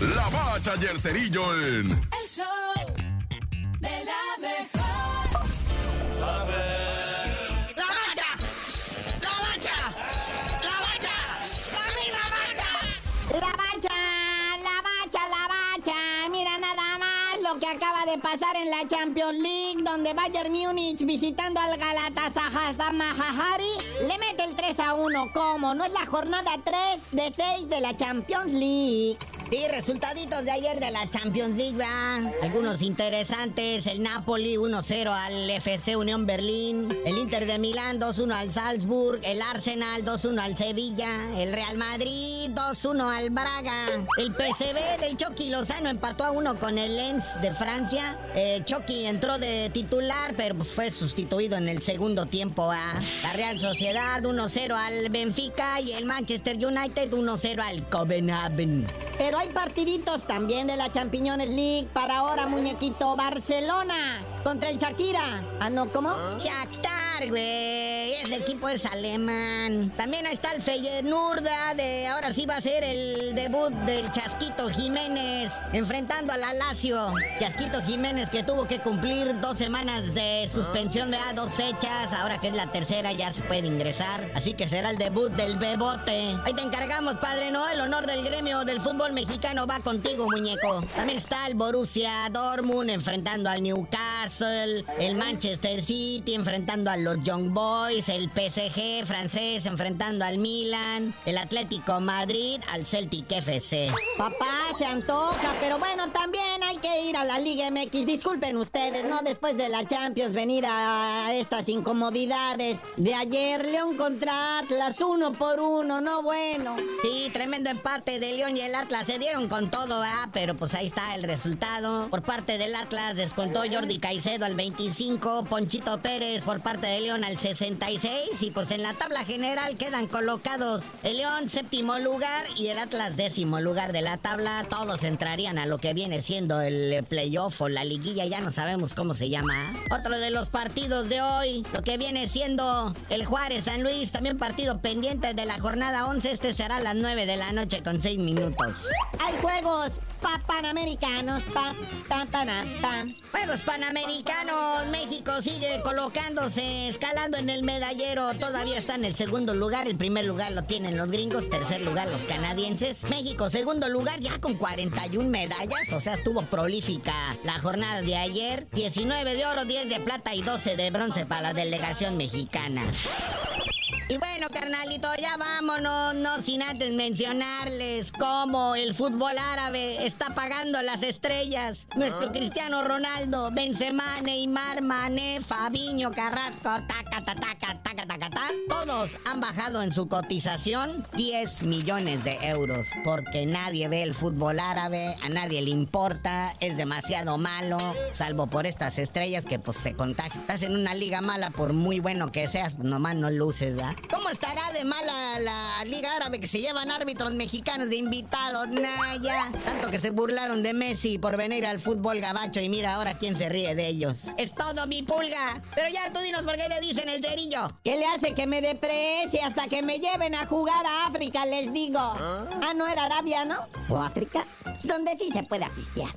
La Bacha y el Cerillo en... El show de la mejor. ¡La bacha! ¡La bacha! ¡La bacha! ¡Dame la bacha! La bacha, la bacha, la bacha. Mira nada más lo que acaba de pasar en la Champions League, donde Bayern Múnich visitando al Galatasaray le mete el 3 a 1. ¿Cómo? ¿No es la jornada 3 de 6 de la Champions League? Y resultaditos de ayer de la Champions League. Algunos interesantes. El Napoli 1-0 al FC Unión Berlín. El Inter de Milán 2-1 al Salzburg. El Arsenal 2-1 al Sevilla. El Real Madrid 2-1 al Braga. El PSV del Chucky Lozano empató a uno con el Lens de Francia. Eh, Chucky entró de titular, pero pues fue sustituido en el segundo tiempo. ¿verdad? La Real Sociedad 1-0 al Benfica. Y el Manchester United 1-0 al Copenhagen. Pero hay partiditos también de la Champions League para ahora, muñequito. Barcelona contra el Shakira. Ah, no, ¿cómo? Shakhtar, güey. Ese equipo es alemán. También ahí está el Feyenoorda de ahora sí va a ser el debut del Chasquito Jiménez enfrentando a la Lazio. Chasquito Jiménez que tuvo que cumplir dos semanas de suspensión de a dos fechas. Ahora que es la tercera ya se puede ingresar. Así que será el debut del Bebote. Ahí te encargamos, padre, ¿no? El honor del gremio del fútbol mexicano va contigo, muñeco. También está el Borussia Dortmund enfrentando al Newcastle. El Manchester City enfrentando a los Young Boys. El PSG francés enfrentando al Milan. El Atlético Madrid al Celtic FC. Papá, se antoja, pero bueno, también hay que ir a la Liga MX. Disculpen ustedes, ¿no? Después de la Champions, venir a estas incomodidades de ayer. León contra Atlas, uno por uno, no bueno. Sí, tremendo empate de León y el Atlas se dieron con todo, ¿ah? Pero pues ahí está el resultado. Por parte del Atlas descontó Jordi Caicedo al 25, Ponchito Pérez por parte de León al 66 y pues en la tabla general quedan colocados el León séptimo lugar y el Atlas décimo lugar de la tabla. Todos entrarían a lo que viene siendo el playoff o la liguilla, ya no sabemos cómo se llama. Otro de los partidos de hoy, lo que viene siendo el Juárez San Luis, también partido pendiente de la jornada 11, este será a las 9 de la noche con 6 minutos. Hay juegos pa panamericanos, pa, pa, pana, pa. Juegos Panamericanos, México sigue colocándose, escalando en el medallero, todavía está en el segundo lugar, el primer lugar lo tienen los gringos, tercer lugar los canadienses, México segundo lugar ya con 41 medallas, o sea, estuvo prolífica la jornada de ayer, 19 de oro, 10 de plata y 12 de bronce para la delegación mexicana. Y bueno, carnalito, ya vámonos, no sin antes mencionarles cómo el fútbol árabe está pagando las estrellas. Nuestro Cristiano Ronaldo, Benzema, Neymar, Mané, Fabiño, Carrasco, taca, taca, taca, taca, taca, taca. Todos han bajado en su cotización 10 millones de euros. Porque nadie ve el fútbol árabe, a nadie le importa, es demasiado malo, salvo por estas estrellas que pues se contagian. Estás en una liga mala, por muy bueno que seas, nomás no luces, ¿verdad? ¿Cómo estará de mala la Liga Árabe que se llevan árbitros mexicanos de invitados? Nah, ya. Tanto que se burlaron de Messi por venir al fútbol gabacho y mira ahora quién se ríe de ellos. Es todo mi pulga. Pero ya tú dinos por qué te dicen el cerillo. ¿Qué le hace que me deprecie hasta que me lleven a jugar a África? Les digo. Ah, no era Arabia, ¿no? O África. Pues donde sí se puede apistear.